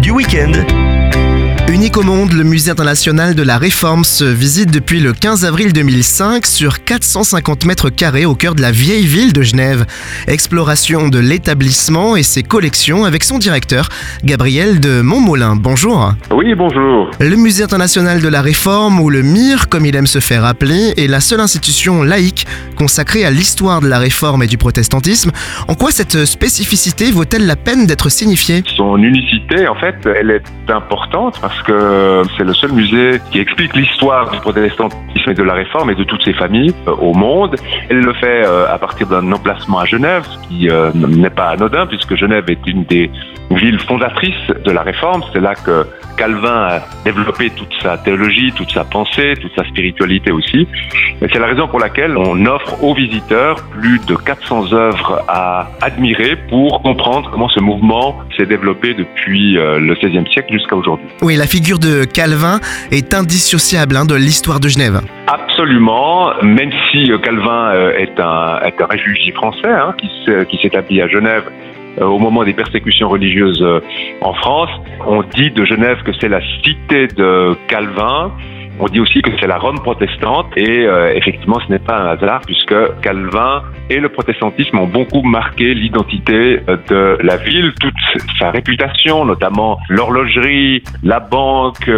du week-end. Unique au monde, le musée international de la Réforme se visite depuis le 15 avril 2005 sur 450 mètres carrés au cœur de la vieille ville de Genève. Exploration de l'établissement et ses collections avec son directeur, Gabriel de Montmolin. Bonjour. Oui, bonjour. Le musée international de la Réforme, ou le MIR comme il aime se faire appeler, est la seule institution laïque consacrée à l'histoire de la Réforme et du protestantisme. En quoi cette spécificité vaut-elle la peine d'être signifiée? Son unicité, en fait, elle est importante parce que c'est le seul musée qui explique l'histoire du protestantisme et de la réforme et de toutes ses familles euh, au monde. Elle le fait euh, à partir d'un emplacement à Genève, ce qui euh, n'est pas anodin puisque Genève est une des villes fondatrices de la réforme. C'est là que Calvin a développé toute sa théologie, toute sa pensée, toute sa spiritualité aussi. Et c'est la raison pour laquelle on offre aux visiteurs plus de 400 œuvres à admirer pour comprendre comment ce mouvement s'est développé depuis le XVIe siècle jusqu'à aujourd'hui. Oui, la figure de Calvin est indissociable hein, de l'histoire de Genève. Absolument, même si Calvin euh, est un, est un réfugié français hein, qui s'établit à Genève euh, au moment des persécutions religieuses euh, en France. On dit de Genève que c'est la cité de Calvin. On dit aussi que c'est la Rome protestante et euh, effectivement ce n'est pas un hasard puisque Calvin et le protestantisme ont beaucoup marqué l'identité de la ville, toute sa réputation, notamment l'horlogerie, la banque,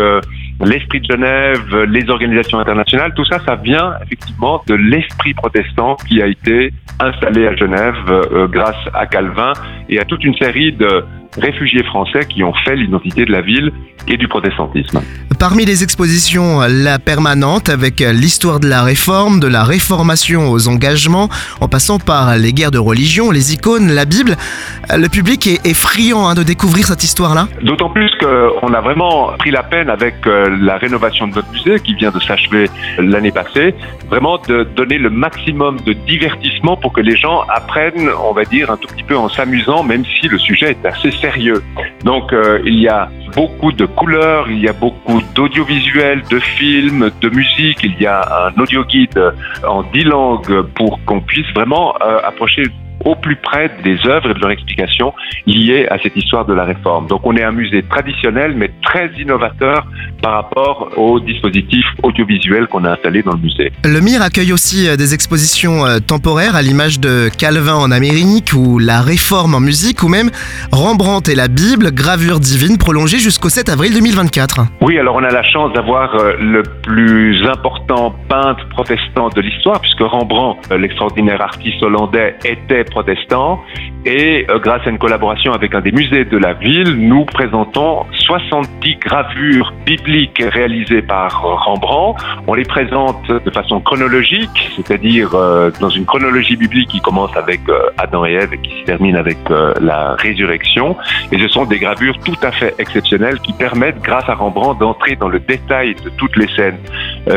l'esprit de Genève, les organisations internationales, tout ça, ça vient effectivement de l'esprit protestant qui a été installé à Genève euh, grâce à Calvin et à toute une série de réfugiés français qui ont fait l'identité de la ville et du protestantisme. Parmi les expositions, la permanente avec l'histoire de la réforme, de la réformation aux engagements, en passant par les guerres de religion, les icônes, la Bible, le public est, friand hein, de découvrir cette histoire-là. D'autant plus qu'on a vraiment pris la peine avec euh, la rénovation de notre musée qui vient de s'achever l'année passée, vraiment de donner le maximum de divertissement pour que les gens apprennent, on va dire, un tout petit peu en s'amusant, même si le sujet est assez sérieux. Donc euh, il y a beaucoup de couleurs, il y a beaucoup d'audiovisuels, de films, de musique, il y a un audio guide en dix langues pour qu'on puisse vraiment euh, approcher au plus près des œuvres et de leur explication liées à cette histoire de la réforme. Donc on est un musée traditionnel mais très innovateur par rapport aux dispositifs audiovisuels qu'on a installés dans le musée. Le MIR accueille aussi euh, des expositions euh, temporaires à l'image de Calvin en Amérique ou la réforme en musique ou même Rembrandt et la Bible, gravure divine prolongée jusqu'au 7 avril 2024. Oui, alors on a la chance d'avoir euh, le plus important peintre protestant de l'histoire puisque Rembrandt, l'extraordinaire artiste hollandais, était protestant. Et euh, grâce à une collaboration avec un des musées de la ville, nous présentons 70 gravures bibliques réalisées par Rembrandt. On les présente de façon chronologique, c'est-à-dire euh, dans une chronologie biblique qui commence avec euh, Adam et Ève et qui se termine avec la résurrection. Et ce sont des gravures tout à fait exceptionnelles qui permettent, grâce à Rembrandt, d'entrer dans le détail de toutes les scènes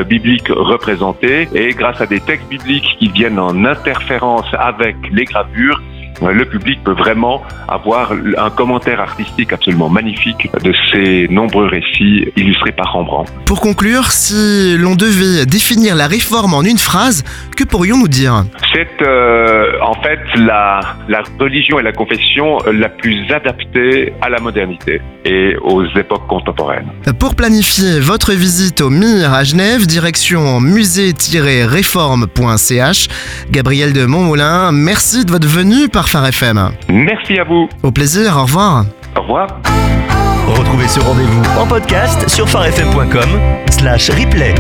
bibliques représentées. Et grâce à des textes bibliques qui viennent en interférence avec les gravures le public peut vraiment avoir un commentaire artistique absolument magnifique de ces nombreux récits illustrés par Rembrandt. Pour conclure, si l'on devait définir la réforme en une phrase, que pourrions-nous dire? C'est euh, en fait la, la religion et la confession la plus adaptée à la modernité et aux époques contemporaines. Pour planifier votre visite au MIR à Genève, direction musée-réforme.ch, Gabriel de Montmoulin, merci de votre venue par Phare FM. Merci à vous. Au plaisir, au revoir. Au revoir. Retrouvez ce rendez-vous en podcast sur farfm.com slash replay.